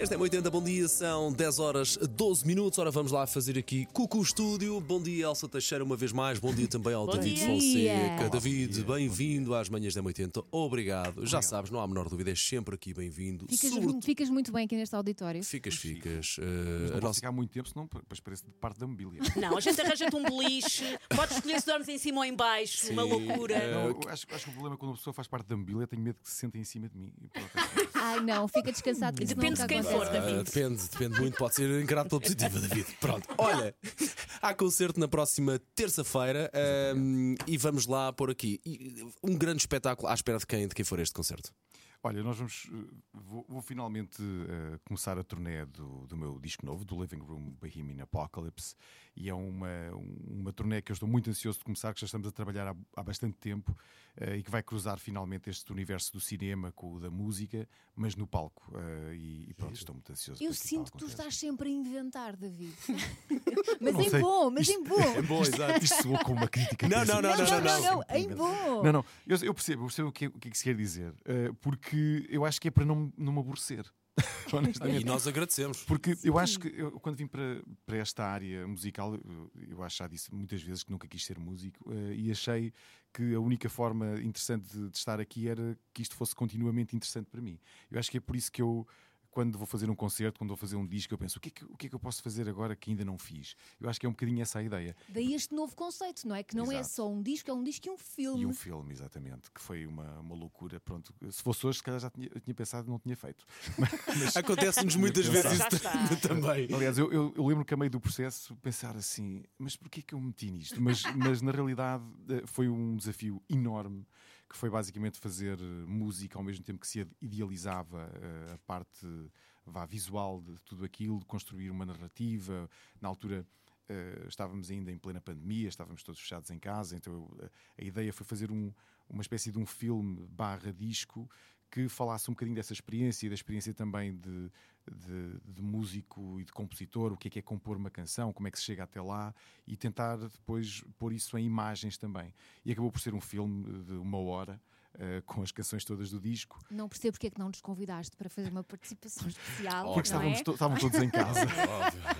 Este é 80, bom dia, são 10 horas 12 minutos. Ora, vamos lá fazer aqui Cucu Estúdio. Bom dia, Elsa Teixeira, uma vez mais. Bom dia também ao David dia. Fonseca. Olá, David, bem-vindo às manhãs da 80. Obrigado. Já sabes, não há a menor dúvida, é sempre aqui bem-vindo. Ficas, ficas muito bem aqui neste auditório. Ficas, ficas. Mas Eh, não nossa- ficar muito tempo, senão depois parece de parte da mobília. Não, a gente arranja-te um beliche, podes escolher se dormes em cima ou em baixo, uma loucura. Não, eu acho, acho que o problema é quando uma pessoa faz parte da mobília, tenho medo que se sentem em cima de mim. Ai não, fica descansado. que Depende de quem for, David. Ah, depende, depende muito, pode ser encarado pela positiva, David. Pronto, olha, há concerto na próxima terça-feira ahm, e vamos lá pôr aqui e, um grande espetáculo à espera de quem, de quem for este concerto. Olha, nós vamos. eh, Vou, vou finalmente eh, começar a turnê do, do meu disco novo, do Living Room Bohemian Apocalypse, e é uma, uma turnê que eu estou muito ansioso de começar, que já estamos a trabalhar há, há bastante tempo eh, e que vai cruzar finalmente este universo do cinema com o da música, mas no palco. eh, e, e pronto, estou muito ansioso. Eu sinto que tu estás sempre a inventar, David. mas Não em sei. bom, mas em bom. É bom, exato. Isto soou como uma crítica. Não, não, não, Não, não, não, não, não, em bom. Não, não, eu, eu percebo, eu percebo o que, é- o que é que se quer dizer, eh, porque eu acho que é para não, não me aborrecer. E Honestamente. nós agradecemos. Porque eu acho que eu, quando vim para, para esta área musical, eu, eu acho já disse muitas vezes que nunca quis ser músico eh, e achei que a única forma interessante de, de estar aqui era que isto fosse continuamente interessante para mim. Eu acho que é por isso que eu. Quando vou fazer um concerto, quando vou fazer um disco, eu penso o que, é que, o que é que eu posso fazer agora que ainda não fiz? Eu acho que é um bocadinho essa a ideia. Daí este novo conceito, não é? Que não é Exato. só um disco, é um disco e um filme. E um filme, exatamente, que foi uma, uma loucura. Pronto, se fosse hoje, se calhar já tinha, eu tinha pensado, não tinha feito. Acontece-nos muitas vezes isso também. Aliás, eu, eu, eu lembro que a meio do processo pensar assim, mas porquê que eu me meti nisto? Mas, mas na realidade eh, foi um desafio enorme, que foi basicamente fazer eh, música ao mesmo tempo que se idealizava eh, a parte vá, visual de tudo aquilo, de construir uma narrativa. Na altura eh, estávamos ainda em plena pandemia, estávamos todos fechados em casa, então eu, eh, a ideia foi fazer um- uma espécie de um filme barra disco que falasse um bocadinho dessa experiência e da experiência também de, de, de músico e de compositor, o que é que é compor uma canção, como é que se chega até lá e tentar depois pôr isso em imagens também. E acabou por ser um filme de uma hora. Eh, com as canções todas do disco, Não percebo porque é que não nos convidaste para fazer uma participação especial. porque não estávamos, é? to- estavam todos em casa. Óbvio.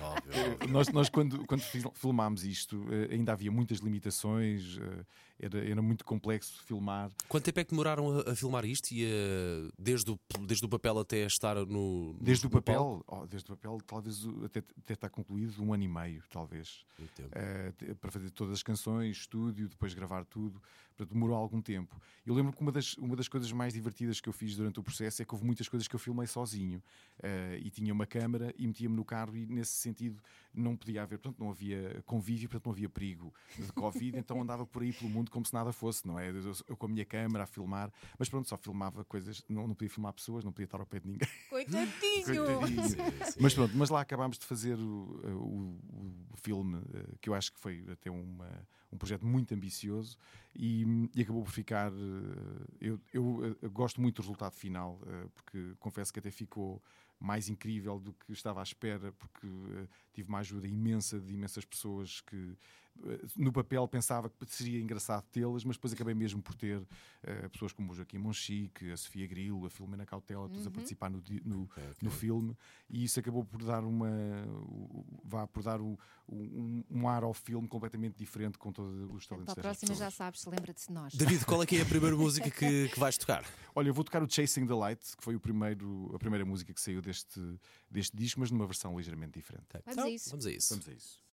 Nós, nós, quando, quando fil- filmámos isto, eh, ainda havia muitas limitações, eh, era, era muito complexo filmar. Quanto tempo é que demoraram a, a filmar isto e a- desde, o, desde o papel até estar no. Desde o no papel, oh, desde o papel, talvez até, até estar concluído um ano e meio, talvez. Eh, te- para fazer todas as canções, estúdio, depois gravar tudo. Demorou algum tempo. Eu lembro que uma das, uma das coisas mais divertidas que eu fiz durante o processo é que houve muitas coisas que eu filmei sozinho. Eh, e tinha uma câmara e metia-me no carro e, nesse sentido, não podia haver, portanto, não havia convívio, portanto, não havia perigo de Covid, então andava por aí pelo mundo como se nada fosse, não é? Eu, eu com a minha câmara a filmar, mas pronto, só filmava coisas, não, não podia filmar pessoas, não podia estar ao pé de ninguém. Coitadinho! Coitadinho. Mas pronto, mas lá acabámos de fazer o filme, eh, que eu acho que foi até uma, um projeto muito ambicioso e, e acabou por ficar. eh, Eu, eu, eh, gosto muito do resultado final, porque confesso que até ficou mais incrível do que estava à espera, porque tive uma ajuda imensa de imensas pessoas que no papel pensava que seria engraçado tê-las, mas depois acabei mesmo por ter eh, pessoas como o Joaquim Monchique, a Sofia Grilo, a Filomena Cautela, todos a participar no, no, no filme, e isso acabou por dar uma vá por dar o- um, um ar ao filme completamente diferente com todos os talentos Para a próxima já sabes, lembra-te de nós. David, qual é que é a primeira música que, que vais tocar? Olha, eu vou tocar o Chasing the Light, que foi o primeiro, a primeira música que saiu deste, deste disco, mas numa versão ligeiramente diferente. Vamos a isso. Vamos a isso. Vamos a isso.